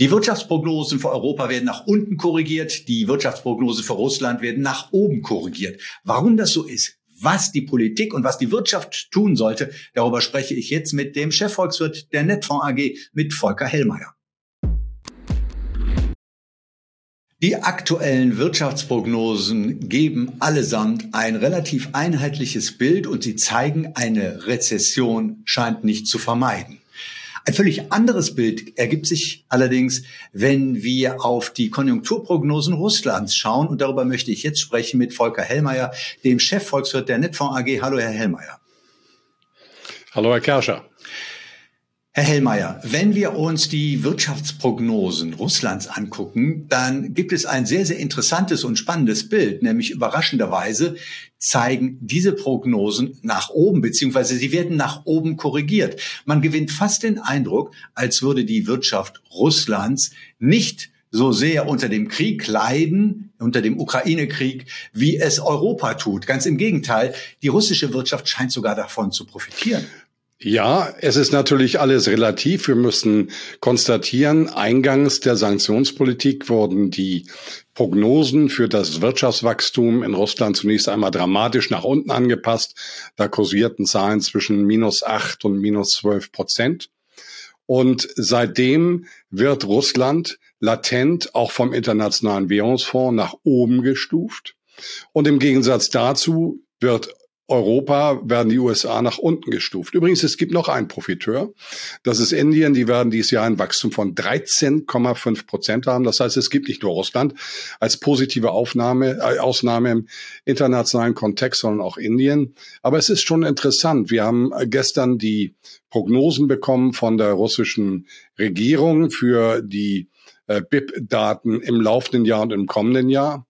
Die Wirtschaftsprognosen für Europa werden nach unten korrigiert, die Wirtschaftsprognosen für Russland werden nach oben korrigiert. Warum das so ist, was die Politik und was die Wirtschaft tun sollte, darüber spreche ich jetzt mit dem Chefvolkswirt der Netfonds AG, mit Volker Hellmeier. Die aktuellen Wirtschaftsprognosen geben allesamt ein relativ einheitliches Bild und sie zeigen, eine Rezession scheint nicht zu vermeiden. Ein völlig anderes Bild ergibt sich allerdings, wenn wir auf die Konjunkturprognosen Russlands schauen. Und darüber möchte ich jetzt sprechen mit Volker Hellmeier, dem Chefvolkswirt der Netfonds AG. Hallo, Herr Hellmeier. Hallo, Herr Kerscher. Herr Hellmeier, wenn wir uns die Wirtschaftsprognosen Russlands angucken, dann gibt es ein sehr, sehr interessantes und spannendes Bild, nämlich überraschenderweise zeigen diese Prognosen nach oben, beziehungsweise sie werden nach oben korrigiert. Man gewinnt fast den Eindruck, als würde die Wirtschaft Russlands nicht so sehr unter dem Krieg leiden, unter dem Ukraine-Krieg, wie es Europa tut. Ganz im Gegenteil, die russische Wirtschaft scheint sogar davon zu profitieren. Ja, es ist natürlich alles relativ. Wir müssen konstatieren, eingangs der Sanktionspolitik wurden die Prognosen für das Wirtschaftswachstum in Russland zunächst einmal dramatisch nach unten angepasst. Da kursierten Zahlen zwischen minus acht und minus zwölf Prozent. Und seitdem wird Russland latent auch vom Internationalen Währungsfonds nach oben gestuft. Und im Gegensatz dazu wird Europa werden die USA nach unten gestuft. Übrigens, es gibt noch einen Profiteur. Das ist Indien. Die werden dieses Jahr ein Wachstum von 13,5 Prozent haben. Das heißt, es gibt nicht nur Russland als positive Aufnahme, äh, Ausnahme im internationalen Kontext, sondern auch Indien. Aber es ist schon interessant. Wir haben gestern die Prognosen bekommen von der russischen Regierung für die äh, BIP-Daten im laufenden Jahr und im kommenden Jahr.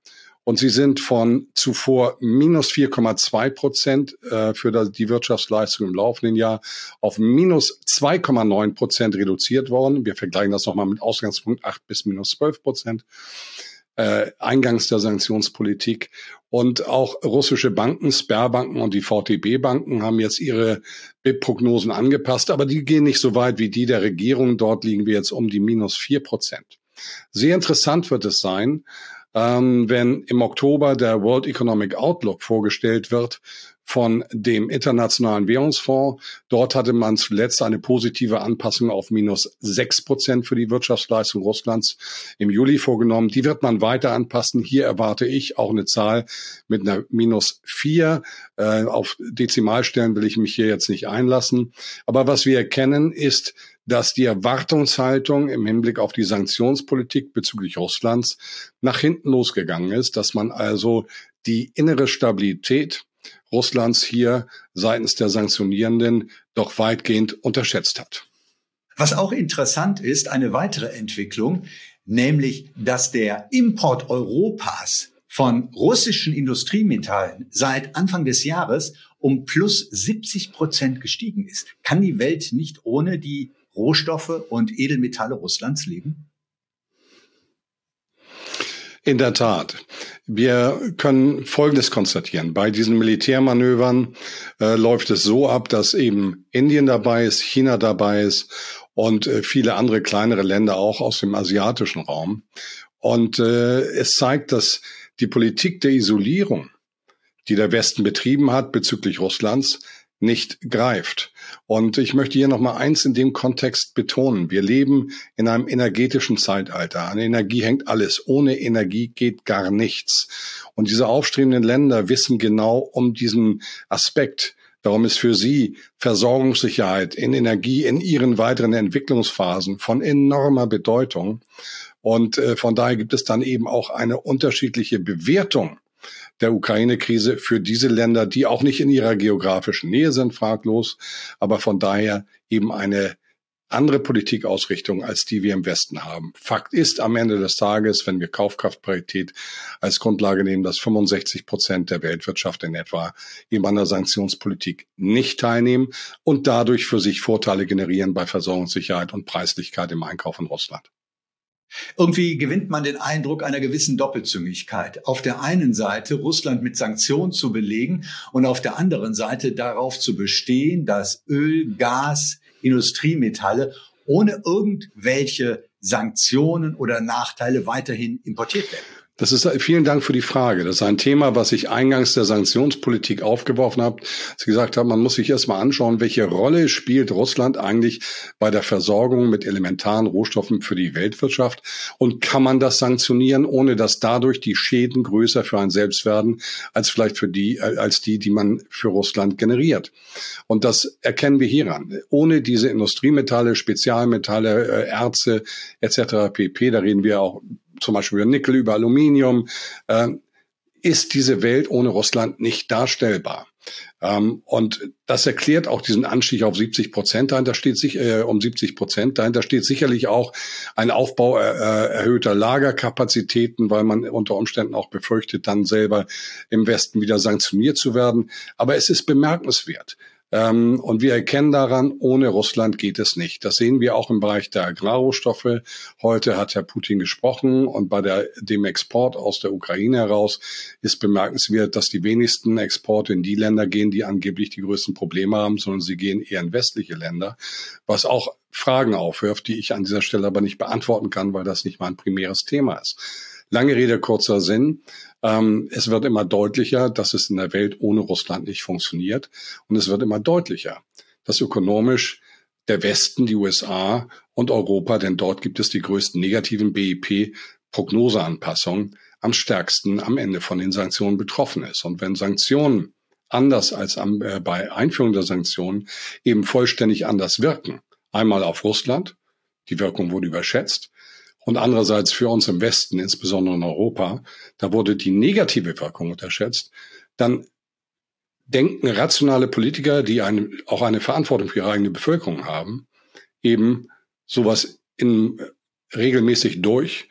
Und sie sind von zuvor minus 4,2 Prozent äh, für die Wirtschaftsleistung im laufenden Jahr auf minus 2,9 Prozent reduziert worden. Wir vergleichen das nochmal mit Ausgangspunkt 8 bis minus 12 Prozent. Äh, eingangs der Sanktionspolitik. Und auch russische Banken, Sperrbanken und die VTB-Banken haben jetzt ihre BIP-Prognosen angepasst, aber die gehen nicht so weit wie die der Regierung. Dort liegen wir jetzt um die minus vier Prozent. Sehr interessant wird es sein, ähm, wenn im Oktober der World Economic Outlook vorgestellt wird von dem Internationalen Währungsfonds. Dort hatte man zuletzt eine positive Anpassung auf minus sechs Prozent für die Wirtschaftsleistung Russlands im Juli vorgenommen. Die wird man weiter anpassen. Hier erwarte ich auch eine Zahl mit einer minus vier. Äh, auf Dezimalstellen will ich mich hier jetzt nicht einlassen. Aber was wir erkennen, ist, dass die Erwartungshaltung im Hinblick auf die Sanktionspolitik bezüglich Russlands nach hinten losgegangen ist, dass man also die innere Stabilität Russlands hier seitens der Sanktionierenden doch weitgehend unterschätzt hat. Was auch interessant ist, eine weitere Entwicklung, nämlich, dass der Import Europas von russischen Industriemetallen seit Anfang des Jahres um plus 70 Prozent gestiegen ist. Kann die Welt nicht ohne die Rohstoffe und Edelmetalle Russlands leben? In der Tat. Wir können Folgendes konstatieren. Bei diesen Militärmanövern äh, läuft es so ab, dass eben Indien dabei ist, China dabei ist und äh, viele andere kleinere Länder auch aus dem asiatischen Raum. Und äh, es zeigt, dass die Politik der Isolierung, die der Westen betrieben hat bezüglich Russlands, nicht greift. Und ich möchte hier noch mal eins in dem Kontext betonen. Wir leben in einem energetischen Zeitalter. An Energie hängt alles. Ohne Energie geht gar nichts. Und diese aufstrebenden Länder wissen genau um diesen Aspekt. Darum ist für sie Versorgungssicherheit in Energie in ihren weiteren Entwicklungsphasen von enormer Bedeutung. Und äh, von daher gibt es dann eben auch eine unterschiedliche Bewertung der Ukraine-Krise für diese Länder, die auch nicht in ihrer geografischen Nähe sind, fraglos, aber von daher eben eine andere Politikausrichtung, als die wir im Westen haben. Fakt ist am Ende des Tages, wenn wir Kaufkraftparität als Grundlage nehmen, dass 65 Prozent der Weltwirtschaft in etwa eben an der Sanktionspolitik nicht teilnehmen und dadurch für sich Vorteile generieren bei Versorgungssicherheit und Preislichkeit im Einkauf in Russland. Irgendwie gewinnt man den Eindruck einer gewissen Doppelzüngigkeit. Auf der einen Seite Russland mit Sanktionen zu belegen und auf der anderen Seite darauf zu bestehen, dass Öl, Gas, Industriemetalle ohne irgendwelche Sanktionen oder Nachteile weiterhin importiert werden? Das ist, vielen Dank für die Frage. Das ist ein Thema, was ich eingangs der Sanktionspolitik aufgeworfen habe. Sie gesagt haben, man muss sich erstmal anschauen, welche Rolle spielt Russland eigentlich bei der Versorgung mit elementaren Rohstoffen für die Weltwirtschaft und kann man das sanktionieren, ohne dass dadurch die Schäden größer für einen selbst werden, als vielleicht für die, als die, die man für Russland generiert. Und das erkennen wir hieran. Ohne diese Industriemetalle, Spezialmetalle, äh, Erze etc. pp, da reden wir auch zum Beispiel über Nickel, über Aluminium, äh, ist diese Welt ohne Russland nicht darstellbar. Ähm, und das erklärt auch diesen Anstieg auf 70 Prozent. Dahinter steht sich äh, um 70 Prozent. Dahinter steht sicherlich auch ein Aufbau äh, äh, erhöhter Lagerkapazitäten, weil man unter Umständen auch befürchtet, dann selber im Westen wieder sanktioniert zu werden. Aber es ist bemerkenswert. Ähm, und wir erkennen daran, ohne Russland geht es nicht. Das sehen wir auch im Bereich der Agrarrohstoffe. Heute hat Herr Putin gesprochen und bei der, dem Export aus der Ukraine heraus ist bemerkenswert, dass die wenigsten Exporte in die Länder gehen, die angeblich die größten Probleme haben, sondern sie gehen eher in westliche Länder, was auch Fragen aufwirft, die ich an dieser Stelle aber nicht beantworten kann, weil das nicht mein primäres Thema ist. Lange Rede, kurzer Sinn. Ähm, es wird immer deutlicher, dass es in der Welt ohne Russland nicht funktioniert. Und es wird immer deutlicher, dass ökonomisch der Westen, die USA und Europa, denn dort gibt es die größten negativen BIP-Prognoseanpassungen, am stärksten am Ende von den Sanktionen betroffen ist. Und wenn Sanktionen anders als am, äh, bei Einführung der Sanktionen eben vollständig anders wirken, einmal auf Russland, die Wirkung wurde überschätzt, und andererseits für uns im Westen, insbesondere in Europa, da wurde die negative Wirkung unterschätzt, dann denken rationale Politiker, die eine, auch eine Verantwortung für ihre eigene Bevölkerung haben, eben sowas in, regelmäßig durch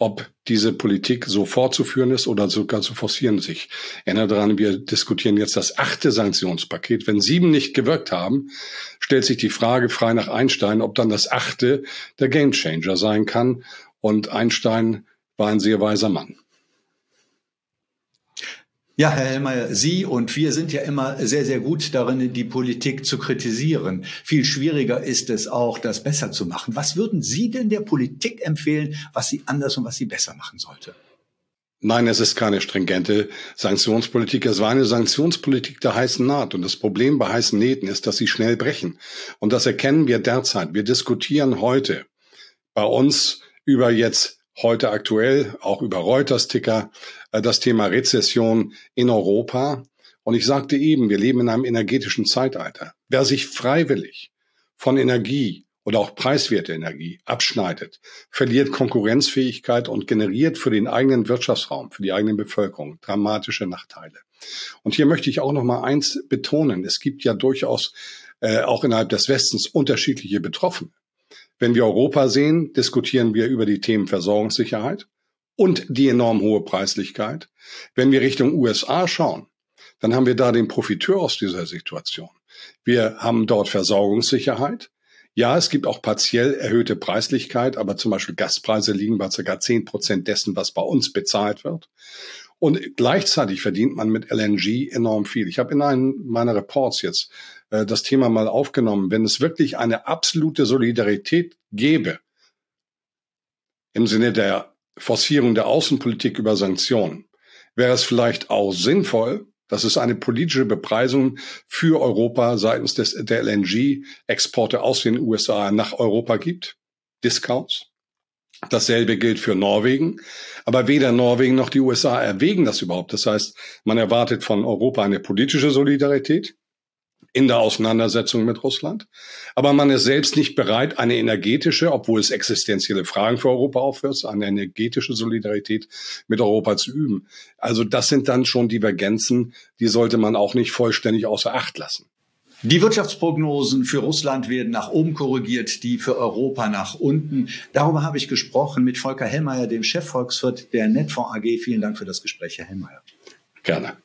ob diese Politik so fortzuführen ist oder sogar zu forcieren sich. Erinnere daran, wir diskutieren jetzt das achte Sanktionspaket. Wenn sieben nicht gewirkt haben, stellt sich die Frage frei nach Einstein, ob dann das achte der Gamechanger sein kann. Und Einstein war ein sehr weiser Mann. Ja, Herr Hellmeier, Sie und wir sind ja immer sehr, sehr gut darin, die Politik zu kritisieren. Viel schwieriger ist es auch, das besser zu machen. Was würden Sie denn der Politik empfehlen, was sie anders und was sie besser machen sollte? Nein, es ist keine stringente Sanktionspolitik. Es war eine Sanktionspolitik der heißen Naht. Und das Problem bei heißen Nähten ist, dass sie schnell brechen. Und das erkennen wir derzeit. Wir diskutieren heute bei uns über jetzt heute aktuell, auch über Reuters-Ticker, äh, das Thema Rezession in Europa. Und ich sagte eben, wir leben in einem energetischen Zeitalter. Wer sich freiwillig von Energie oder auch preiswerte Energie abschneidet, verliert Konkurrenzfähigkeit und generiert für den eigenen Wirtschaftsraum, für die eigene Bevölkerung dramatische Nachteile. Und hier möchte ich auch noch mal eins betonen. Es gibt ja durchaus äh, auch innerhalb des Westens unterschiedliche Betroffene. Wenn wir Europa sehen, diskutieren wir über die Themen Versorgungssicherheit und die enorm hohe Preislichkeit. Wenn wir Richtung USA schauen, dann haben wir da den Profiteur aus dieser Situation. Wir haben dort Versorgungssicherheit. Ja, es gibt auch partiell erhöhte Preislichkeit, aber zum Beispiel Gaspreise liegen bei ca. 10 Prozent dessen, was bei uns bezahlt wird. Und gleichzeitig verdient man mit LNG enorm viel. Ich habe in einem meiner Reports jetzt äh, das Thema mal aufgenommen. Wenn es wirklich eine absolute Solidarität gäbe, im Sinne der Forcierung der Außenpolitik über Sanktionen, wäre es vielleicht auch sinnvoll, dass es eine politische Bepreisung für Europa seitens des, der LNG-Exporte aus den USA nach Europa gibt. Discounts. Dasselbe gilt für Norwegen. Aber weder Norwegen noch die USA erwägen das überhaupt. Das heißt, man erwartet von Europa eine politische Solidarität in der Auseinandersetzung mit Russland. Aber man ist selbst nicht bereit, eine energetische, obwohl es existenzielle Fragen für Europa aufwirft, eine energetische Solidarität mit Europa zu üben. Also das sind dann schon Divergenzen, die sollte man auch nicht vollständig außer Acht lassen. Die Wirtschaftsprognosen für Russland werden nach oben korrigiert, die für Europa nach unten. Darüber habe ich gesprochen mit Volker Hellmeier, dem Chefvolkswirt der Netfonds AG. Vielen Dank für das Gespräch, Herr Hellmeier. Gerne.